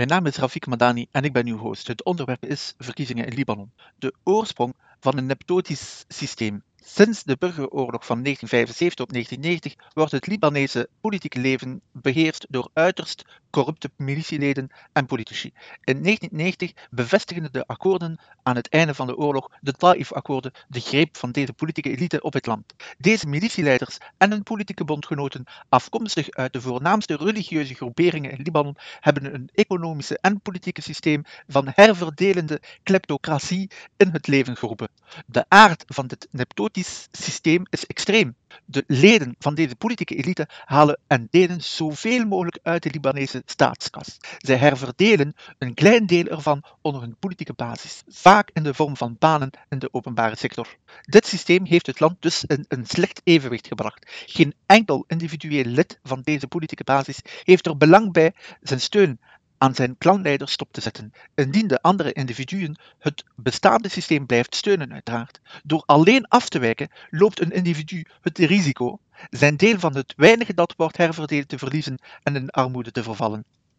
Mijn naam is Rafik Madani en ik ben uw host. Het onderwerp is verkiezingen in Libanon. De oorsprong van een neptotisch systeem. Sinds de burgeroorlog van 1975 tot 1990 wordt het Libanese politieke leven beheerst door uiterst corrupte militieleden en politici. In 1990 bevestigen de akkoorden aan het einde van de oorlog, de Taif-akkoorden, de greep van deze politieke elite op het land. Deze militieleiders en hun politieke bondgenoten, afkomstig uit de voornaamste religieuze groeperingen in Libanon, hebben een economische en politieke systeem van herverdelende kleptocratie in het leven geroepen. De aard van dit neptotisch systeem is extreem. De leden van deze politieke elite halen en delen zoveel mogelijk uit de Libanese staatskas. Zij herverdelen een klein deel ervan onder hun politieke basis, vaak in de vorm van banen in de openbare sector. Dit systeem heeft het land dus in een slecht evenwicht gebracht. Geen enkel individueel lid van deze politieke basis heeft er belang bij zijn steun aan zijn klanleider stop te zetten, indien de andere individuen het bestaande systeem blijft steunen, uiteraard. Door alleen af te wijken loopt een individu het risico zijn deel van het weinige dat wordt herverdeeld te verliezen en in armoede te vervallen.